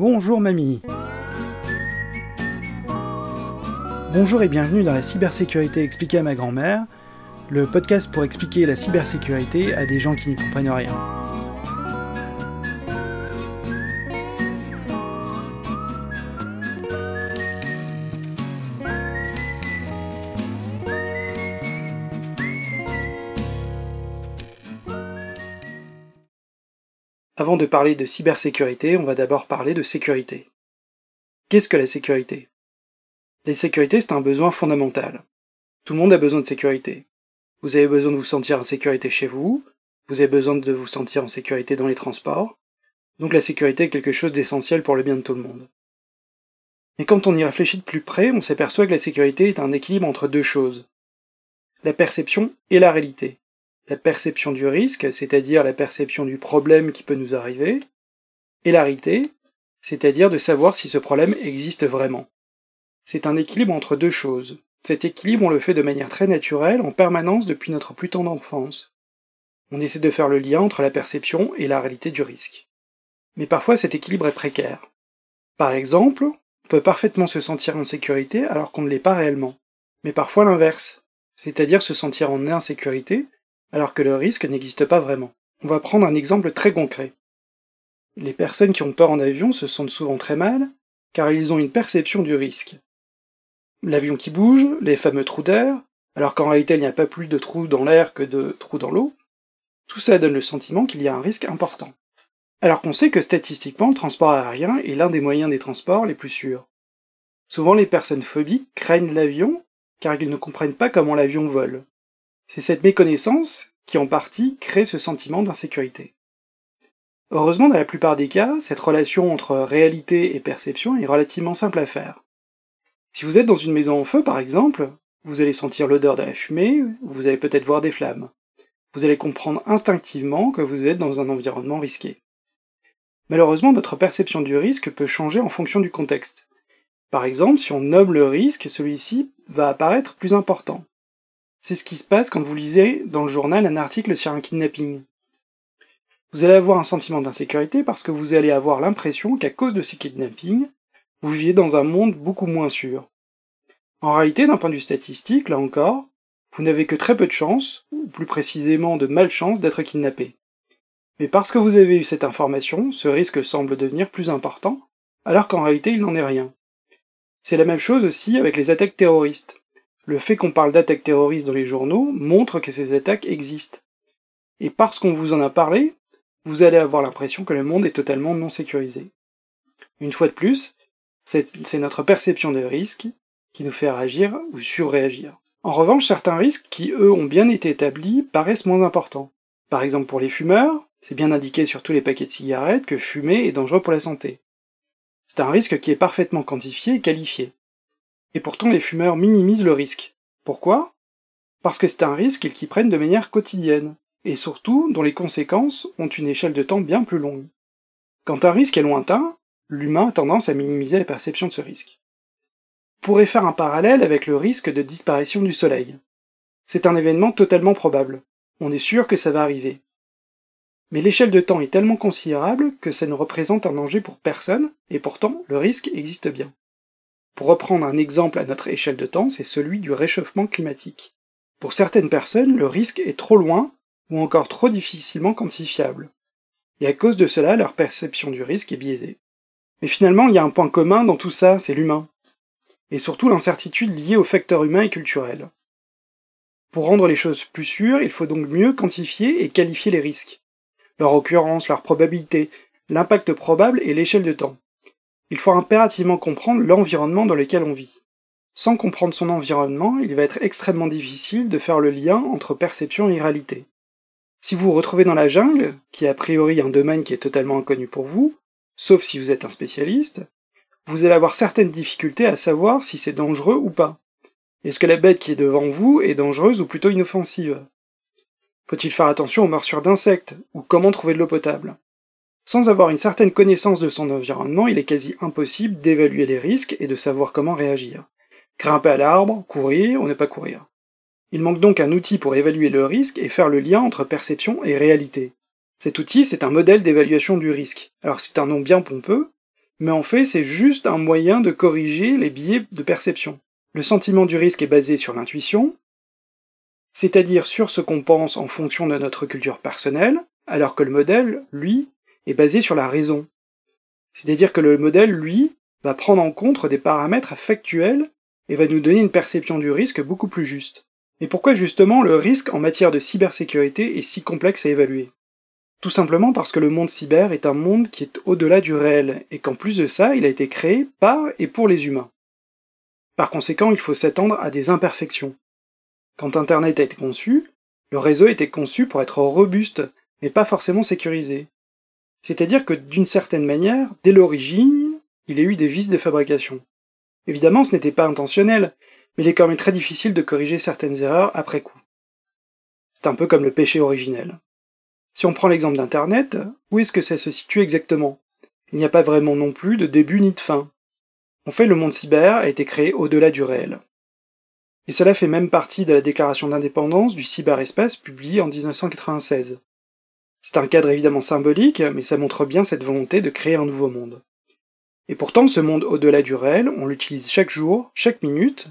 Bonjour mamie Bonjour et bienvenue dans la cybersécurité expliquée à ma grand-mère, le podcast pour expliquer la cybersécurité à des gens qui n'y comprennent rien. Avant de parler de cybersécurité, on va d'abord parler de sécurité. Qu'est-ce que la sécurité? La sécurité, c'est un besoin fondamental. Tout le monde a besoin de sécurité. Vous avez besoin de vous sentir en sécurité chez vous, vous avez besoin de vous sentir en sécurité dans les transports, donc la sécurité est quelque chose d'essentiel pour le bien de tout le monde. Mais quand on y réfléchit de plus près, on s'aperçoit que la sécurité est un équilibre entre deux choses. La perception et la réalité la perception du risque, c'est-à-dire la perception du problème qui peut nous arriver, et la réalité, c'est-à-dire de savoir si ce problème existe vraiment. C'est un équilibre entre deux choses. Cet équilibre, on le fait de manière très naturelle, en permanence depuis notre plus tendre enfance. On essaie de faire le lien entre la perception et la réalité du risque. Mais parfois cet équilibre est précaire. Par exemple, on peut parfaitement se sentir en sécurité alors qu'on ne l'est pas réellement. Mais parfois l'inverse, c'est-à-dire se sentir en insécurité alors que le risque n'existe pas vraiment. On va prendre un exemple très concret. Les personnes qui ont peur en avion se sentent souvent très mal, car ils ont une perception du risque. L'avion qui bouge, les fameux trous d'air, alors qu'en réalité il n'y a pas plus de trous dans l'air que de trous dans l'eau, tout ça donne le sentiment qu'il y a un risque important. Alors qu'on sait que statistiquement le transport aérien est l'un des moyens des transports les plus sûrs. Souvent les personnes phobiques craignent l'avion car ils ne comprennent pas comment l'avion vole. C'est cette méconnaissance qui en partie crée ce sentiment d'insécurité. Heureusement, dans la plupart des cas, cette relation entre réalité et perception est relativement simple à faire. Si vous êtes dans une maison en feu, par exemple, vous allez sentir l'odeur de la fumée, vous allez peut-être voir des flammes. Vous allez comprendre instinctivement que vous êtes dans un environnement risqué. Malheureusement, notre perception du risque peut changer en fonction du contexte. Par exemple, si on nomme le risque, celui-ci va apparaître plus important. C'est ce qui se passe quand vous lisez dans le journal un article sur un kidnapping. Vous allez avoir un sentiment d'insécurité parce que vous allez avoir l'impression qu'à cause de ces kidnappings, vous viviez dans un monde beaucoup moins sûr. En réalité, d'un point de vue statistique, là encore, vous n'avez que très peu de chance, ou plus précisément de malchance, d'être kidnappé. Mais parce que vous avez eu cette information, ce risque semble devenir plus important, alors qu'en réalité il n'en est rien. C'est la même chose aussi avec les attaques terroristes. Le fait qu'on parle d'attaques terroristes dans les journaux montre que ces attaques existent. Et parce qu'on vous en a parlé, vous allez avoir l'impression que le monde est totalement non sécurisé. Une fois de plus, c'est notre perception de risque qui nous fait réagir ou surréagir. En revanche, certains risques qui, eux, ont bien été établis paraissent moins importants. Par exemple, pour les fumeurs, c'est bien indiqué sur tous les paquets de cigarettes que fumer est dangereux pour la santé. C'est un risque qui est parfaitement quantifié et qualifié. Et pourtant les fumeurs minimisent le risque. Pourquoi? Parce que c'est un risque qu'ils prennent de manière quotidienne, et surtout dont les conséquences ont une échelle de temps bien plus longue. Quand un risque est lointain, l'humain a tendance à minimiser la perception de ce risque. On pourrait faire un parallèle avec le risque de disparition du Soleil. C'est un événement totalement probable. On est sûr que ça va arriver. Mais l'échelle de temps est tellement considérable que ça ne représente un danger pour personne, et pourtant le risque existe bien. Pour reprendre un exemple à notre échelle de temps, c'est celui du réchauffement climatique. Pour certaines personnes, le risque est trop loin ou encore trop difficilement quantifiable. Et à cause de cela, leur perception du risque est biaisée. Mais finalement, il y a un point commun dans tout ça, c'est l'humain. Et surtout l'incertitude liée aux facteurs humains et culturels. Pour rendre les choses plus sûres, il faut donc mieux quantifier et qualifier les risques. Leur occurrence, leur probabilité, l'impact probable et l'échelle de temps il faut impérativement comprendre l'environnement dans lequel on vit. Sans comprendre son environnement, il va être extrêmement difficile de faire le lien entre perception et réalité. Si vous vous retrouvez dans la jungle, qui est a priori un domaine qui est totalement inconnu pour vous, sauf si vous êtes un spécialiste, vous allez avoir certaines difficultés à savoir si c'est dangereux ou pas. Est-ce que la bête qui est devant vous est dangereuse ou plutôt inoffensive? Faut-il faire attention aux morsures d'insectes, ou comment trouver de l'eau potable? Sans avoir une certaine connaissance de son environnement, il est quasi impossible d'évaluer les risques et de savoir comment réagir. Grimper à l'arbre, courir ou ne pas courir. Il manque donc un outil pour évaluer le risque et faire le lien entre perception et réalité. Cet outil, c'est un modèle d'évaluation du risque. Alors c'est un nom bien pompeux, Mais en fait, c'est juste un moyen de corriger les biais de perception. Le sentiment du risque est basé sur l'intuition, c'est-à-dire sur ce qu'on pense en fonction de notre culture personnelle, alors que le modèle, lui, est basé sur la raison. C'est-à-dire que le modèle, lui, va prendre en compte des paramètres factuels et va nous donner une perception du risque beaucoup plus juste. Et pourquoi justement le risque en matière de cybersécurité est si complexe à évaluer? Tout simplement parce que le monde cyber est un monde qui est au-delà du réel, et qu'en plus de ça, il a été créé par et pour les humains. Par conséquent, il faut s'attendre à des imperfections. Quand Internet a été conçu, le réseau était conçu pour être robuste, mais pas forcément sécurisé. C'est-à-dire que d'une certaine manière, dès l'origine, il y a eu des vices de fabrication. Évidemment, ce n'était pas intentionnel, mais il est quand même très difficile de corriger certaines erreurs après coup. C'est un peu comme le péché originel. Si on prend l'exemple d'Internet, où est-ce que ça se situe exactement? Il n'y a pas vraiment non plus de début ni de fin. En fait, le monde cyber a été créé au-delà du réel et cela fait même partie de la déclaration d'indépendance du cyberespace publiée en 1996. C'est un cadre évidemment symbolique, mais ça montre bien cette volonté de créer un nouveau monde. Et pourtant, ce monde au-delà du réel, on l'utilise chaque jour, chaque minute,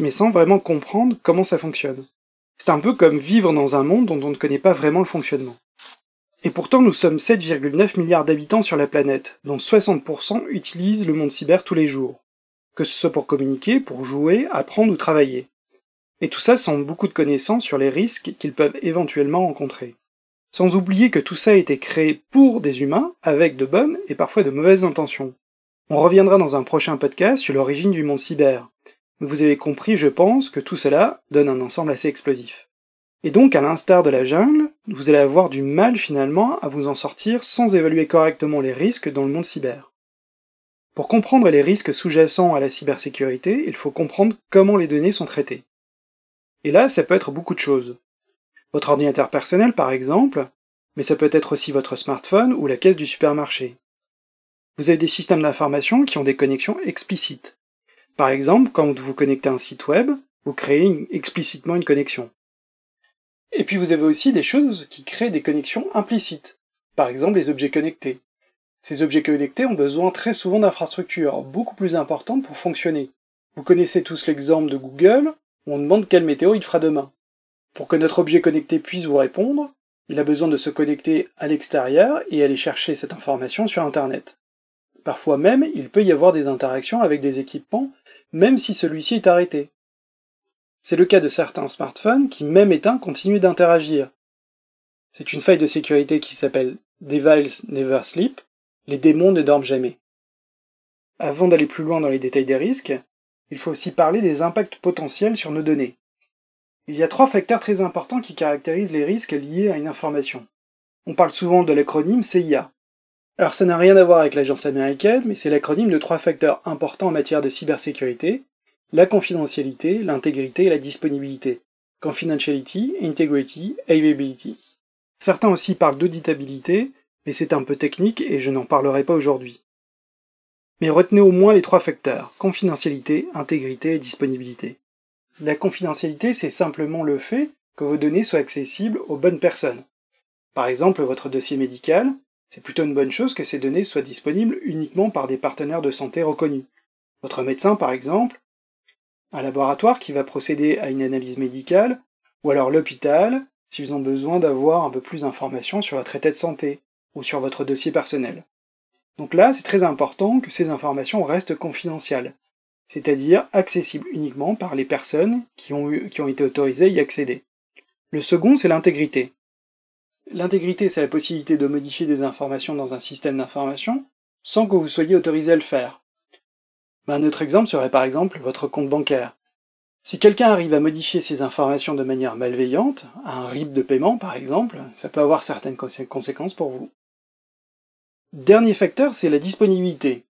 mais sans vraiment comprendre comment ça fonctionne. C'est un peu comme vivre dans un monde dont on ne connaît pas vraiment le fonctionnement. Et pourtant, nous sommes 7,9 milliards d'habitants sur la planète, dont 60% utilisent le monde cyber tous les jours que ce soit pour communiquer, pour jouer, apprendre ou travailler. Et tout ça sans beaucoup de connaissances sur les risques qu'ils peuvent éventuellement rencontrer. Sans oublier que tout ça a été créé pour des humains, avec de bonnes et parfois de mauvaises intentions. On reviendra dans un prochain podcast sur l'origine du monde cyber. vous avez compris, je pense, que tout cela donne un ensemble assez explosif. Et donc, à l'instar de la jungle, vous allez avoir du mal finalement à vous en sortir sans évaluer correctement les risques dans le monde cyber. Pour comprendre les risques sous-jacents à la cybersécurité, il faut comprendre comment les données sont traitées. Et là, ça peut être beaucoup de choses. Votre ordinateur personnel, par exemple, mais ça peut être aussi votre smartphone ou la caisse du supermarché. Vous avez des systèmes d'information qui ont des connexions explicites. Par exemple, quand vous connectez un site web, vous créez explicitement une connexion. Et puis vous avez aussi des choses qui créent des connexions implicites. Par exemple, les objets connectés. Ces objets connectés ont besoin très souvent d'infrastructures beaucoup plus importantes pour fonctionner. Vous connaissez tous l'exemple de Google, où on demande quelle météo il fera demain. Pour que notre objet connecté puisse vous répondre, il a besoin de se connecter à l'extérieur et aller chercher cette information sur Internet. Parfois même, il peut y avoir des interactions avec des équipements, même si celui-ci est arrêté. C'est le cas de certains smartphones qui, même éteints, continuent d'interagir. C'est une faille de sécurité qui s'appelle Device Never Sleep, les démons ne dorment jamais. Avant d'aller plus loin dans les détails des risques, il faut aussi parler des impacts potentiels sur nos données. Il y a trois facteurs très importants qui caractérisent les risques liés à une information. On parle souvent de l'acronyme CIA. Alors ça n'a rien à voir avec l'agence américaine, mais c'est l'acronyme de trois facteurs importants en matière de cybersécurité, la confidentialité, l'intégrité et la disponibilité. Confidentiality, integrity, availability. Certains aussi parlent d'auditabilité, mais c'est un peu technique et je n'en parlerai pas aujourd'hui. Mais retenez au moins les trois facteurs, confidentialité, intégrité et disponibilité. La confidentialité, c'est simplement le fait que vos données soient accessibles aux bonnes personnes. Par exemple, votre dossier médical, c'est plutôt une bonne chose que ces données soient disponibles uniquement par des partenaires de santé reconnus. Votre médecin, par exemple, un laboratoire qui va procéder à une analyse médicale, ou alors l'hôpital, s'ils ont besoin d'avoir un peu plus d'informations sur votre état de santé, ou sur votre dossier personnel. Donc là, c'est très important que ces informations restent confidentielles, c'est-à-dire accessibles uniquement par les personnes qui ont, qui ont été autorisées à y accéder. Le second, c'est l'intégrité. L'intégrité, c'est la possibilité de modifier des informations dans un système d'information sans que vous soyez autorisé à le faire. Un autre exemple serait par exemple votre compte bancaire. Si quelqu'un arrive à modifier ces informations de manière malveillante, un RIP de paiement par exemple, ça peut avoir certaines conséquences pour vous. Dernier facteur, c'est la disponibilité.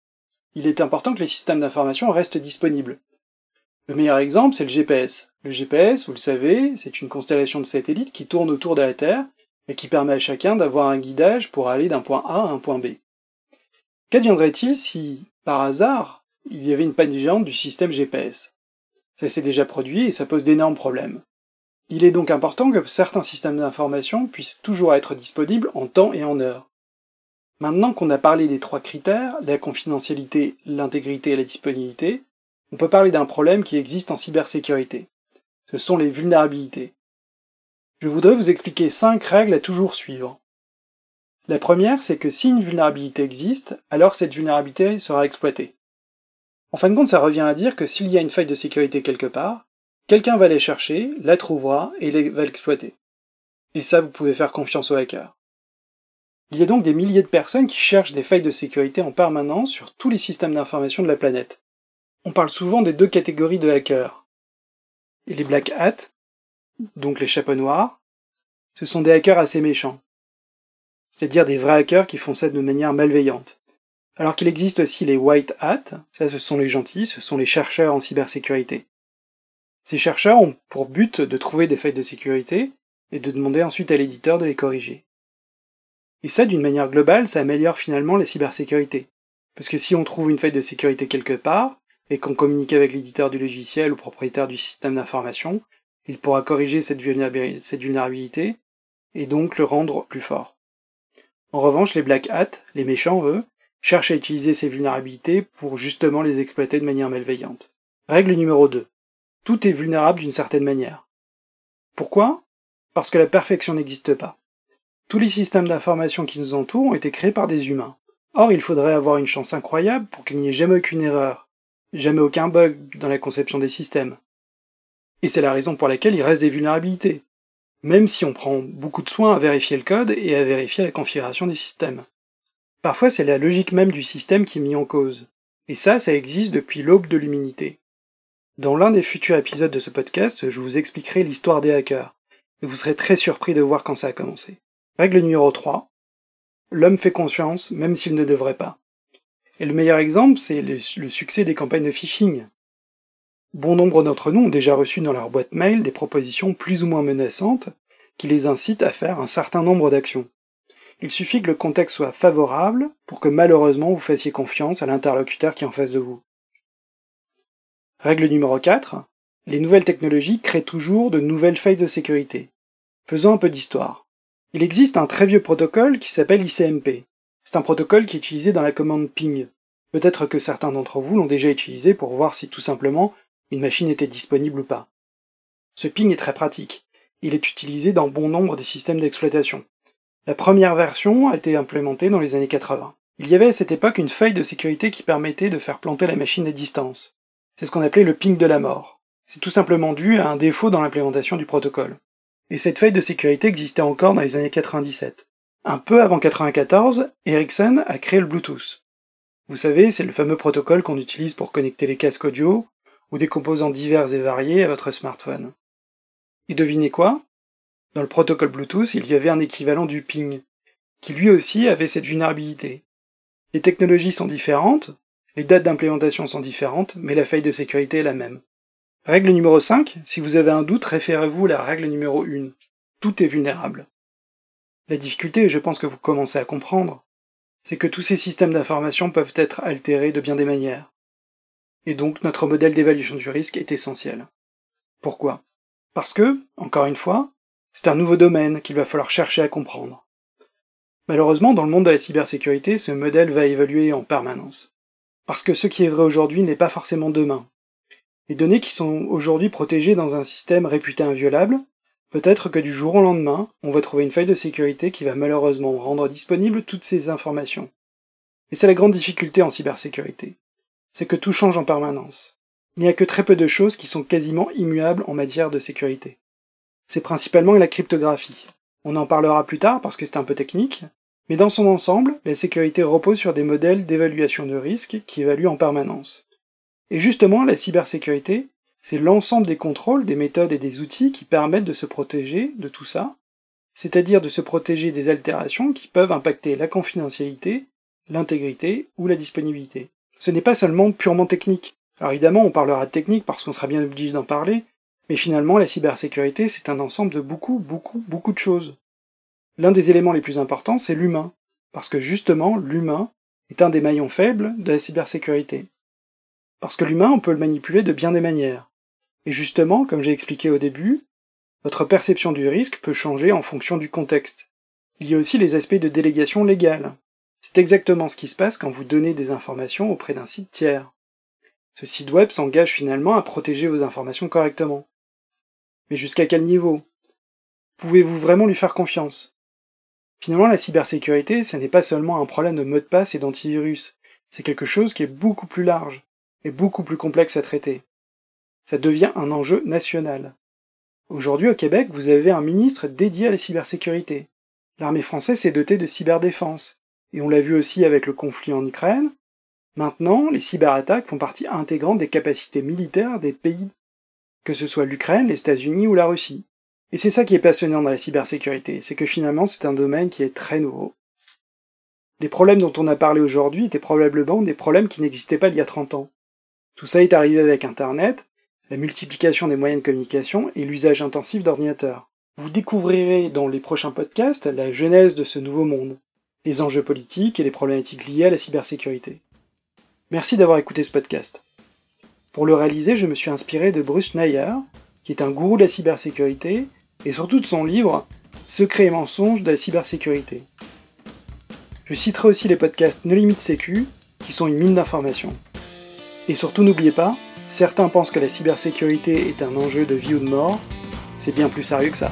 Il est important que les systèmes d'information restent disponibles. Le meilleur exemple, c'est le GPS. Le GPS, vous le savez, c'est une constellation de satellites qui tourne autour de la Terre et qui permet à chacun d'avoir un guidage pour aller d'un point A à un point B. Qu'adviendrait-il si, par hasard, il y avait une panne géante du système GPS Ça s'est déjà produit et ça pose d'énormes problèmes. Il est donc important que certains systèmes d'information puissent toujours être disponibles en temps et en heure. Maintenant qu'on a parlé des trois critères, la confidentialité, l'intégrité et la disponibilité, on peut parler d'un problème qui existe en cybersécurité. Ce sont les vulnérabilités. Je voudrais vous expliquer cinq règles à toujours suivre. La première, c'est que si une vulnérabilité existe, alors cette vulnérabilité sera exploitée. En fin de compte, ça revient à dire que s'il y a une faille de sécurité quelque part, quelqu'un va aller chercher, la trouvera et va l'exploiter. Et ça, vous pouvez faire confiance aux hackers. Il y a donc des milliers de personnes qui cherchent des failles de sécurité en permanence sur tous les systèmes d'information de la planète. On parle souvent des deux catégories de hackers. Les black hats, donc les chapeaux noirs, ce sont des hackers assez méchants. C'est-à-dire des vrais hackers qui font ça de manière malveillante. Alors qu'il existe aussi les white hats, ça ce sont les gentils, ce sont les chercheurs en cybersécurité. Ces chercheurs ont pour but de trouver des failles de sécurité et de demander ensuite à l'éditeur de les corriger. Et ça, d'une manière globale, ça améliore finalement la cybersécurité. Parce que si on trouve une faille de sécurité quelque part, et qu'on communique avec l'éditeur du logiciel ou propriétaire du système d'information, il pourra corriger cette vulnérabilité, et donc le rendre plus fort. En revanche, les black hats, les méchants, eux, cherchent à utiliser ces vulnérabilités pour justement les exploiter de manière malveillante. Règle numéro 2. Tout est vulnérable d'une certaine manière. Pourquoi? Parce que la perfection n'existe pas. Tous les systèmes d'information qui nous entourent ont été créés par des humains. Or, il faudrait avoir une chance incroyable pour qu'il n'y ait jamais aucune erreur, jamais aucun bug dans la conception des systèmes. Et c'est la raison pour laquelle il reste des vulnérabilités, même si on prend beaucoup de soin à vérifier le code et à vérifier la configuration des systèmes. Parfois, c'est la logique même du système qui est mise en cause. Et ça, ça existe depuis l'aube de l'humanité. Dans l'un des futurs épisodes de ce podcast, je vous expliquerai l'histoire des hackers, et vous serez très surpris de voir quand ça a commencé. Règle numéro 3. L'homme fait conscience même s'il ne devrait pas. Et le meilleur exemple, c'est le, succès des campagnes de phishing. Bon nombre d'entre nous ont déjà reçu dans leur boîte mail des propositions plus ou moins menaçantes qui les incitent à faire un certain nombre d'actions. Il suffit que le contexte soit favorable pour que malheureusement vous fassiez confiance à l'interlocuteur qui est en face de vous. Règle numéro 4. Les nouvelles technologies créent toujours de nouvelles failles de sécurité. Faisons un peu d'histoire. Il existe un très vieux protocole qui s'appelle ICMP. C'est un protocole qui est utilisé dans la commande ping. Peut-être que certains d'entre vous l'ont déjà utilisé pour voir si tout simplement une machine était disponible ou pas. Ce ping est très pratique. Il est utilisé dans bon nombre de systèmes d'exploitation. La première version a été implémentée dans les années 80. Il y avait à cette époque une faille de sécurité qui permettait de faire planter la machine à distance. C'est ce qu'on appelait le ping de la mort. C'est tout simplement dû à un défaut dans l'implémentation du protocole. Et cette faille de sécurité existait encore dans les années 97. Un peu avant 94, Ericsson a créé le Bluetooth. Vous savez, c'est le fameux protocole qu'on utilise pour connecter les casques audio ou des composants divers et variés à votre smartphone. Et devinez quoi? Dans le protocole Bluetooth, il y avait un équivalent du ping, qui lui aussi avait cette vulnérabilité. Les technologies sont différentes, les dates d'implémentation sont différentes, mais la faille de sécurité est la même. Règle numéro 5, si vous avez un doute, référez-vous à la règle numéro 1. Tout est vulnérable. La difficulté, et je pense que vous commencez à comprendre, c'est que tous ces systèmes d'information peuvent être altérés de bien des manières et donc notre modèle d'évaluation du risque est essentiel. Pourquoi? Parce que, encore une fois, c'est un nouveau domaine qu'il va falloir chercher à comprendre. Malheureusement, dans le monde de la cybersécurité, ce modèle va évoluer en permanence. Parce que ce qui est vrai aujourd'hui n'est pas forcément demain. Les données qui sont aujourd'hui protégées dans un système réputé inviolable, peut-être que du jour au lendemain, on va trouver une faille de sécurité qui va malheureusement rendre disponibles toutes ces informations. Et c'est la grande difficulté en cybersécurité c'est que tout change en permanence. Il n'y a que très peu de choses qui sont quasiment immuables en matière de sécurité. C'est principalement la cryptographie. On en parlera plus tard parce que c'est un peu technique, mais dans son ensemble, la sécurité repose sur des modèles d'évaluation de risque qui évaluent en permanence. Et justement, la cybersécurité, c'est l'ensemble des contrôles, des méthodes et des outils qui permettent de se protéger de tout ça, c'est-à-dire de se protéger des altérations qui peuvent impacter la confidentialité, l'intégrité ou la disponibilité ce n'est pas seulement purement technique. Alors évidemment, on parlera de technique parce qu'on sera bien obligé d'en parler, mais finalement, la cybersécurité, c'est un ensemble de beaucoup, beaucoup, beaucoup de choses. L'un des éléments les plus importants, c'est l'humain, parce que justement, l'humain est un des maillons faibles de la cybersécurité. Parce que l'humain, on peut le manipuler de bien des manières. Et justement, comme j'ai expliqué au début, votre perception du risque peut changer en fonction du contexte. Il y a aussi les aspects de délégation légale. C'est exactement ce qui se passe quand vous donnez des informations auprès d'un site tiers. Ce site web s'engage finalement à protéger vos informations correctement. Mais jusqu'à quel niveau? Pouvez-vous vraiment lui faire confiance? Finalement, la cybersécurité, ce n'est pas seulement un problème de mot de passe et d'antivirus, c'est quelque chose qui est beaucoup plus large et beaucoup plus complexe à traiter. Ça devient un enjeu national. Aujourd'hui au Québec, vous avez un ministre dédié à la cybersécurité. L'armée française s'est dotée de cyberdéfense, et on l'a vu aussi avec le conflit en Ukraine. Maintenant, les cyberattaques font partie intégrante des capacités militaires des pays, que ce soit l'Ukraine, les États-Unis ou la Russie. Et c'est ça qui est passionnant dans la cybersécurité, c'est que finalement c'est un domaine qui est très nouveau. Les problèmes dont on a parlé aujourd'hui étaient probablement des problèmes qui n'existaient pas il y a 30 ans. Tout ça est arrivé avec Internet, la multiplication des moyens de communication et l'usage intensif d'ordinateurs. Vous découvrirez dans les prochains podcasts la genèse de ce nouveau monde, les enjeux politiques et les problématiques liées à la cybersécurité. Merci d'avoir écouté ce podcast. Pour le réaliser, je me suis inspiré de Bruce Schneier, qui est un gourou de la cybersécurité, et surtout de son livre Secrets et mensonges de la cybersécurité. Je citerai aussi les podcasts No Limit Sécu, qui sont une mine d'informations. Et surtout n'oubliez pas, certains pensent que la cybersécurité est un enjeu de vie ou de mort, c'est bien plus sérieux que ça.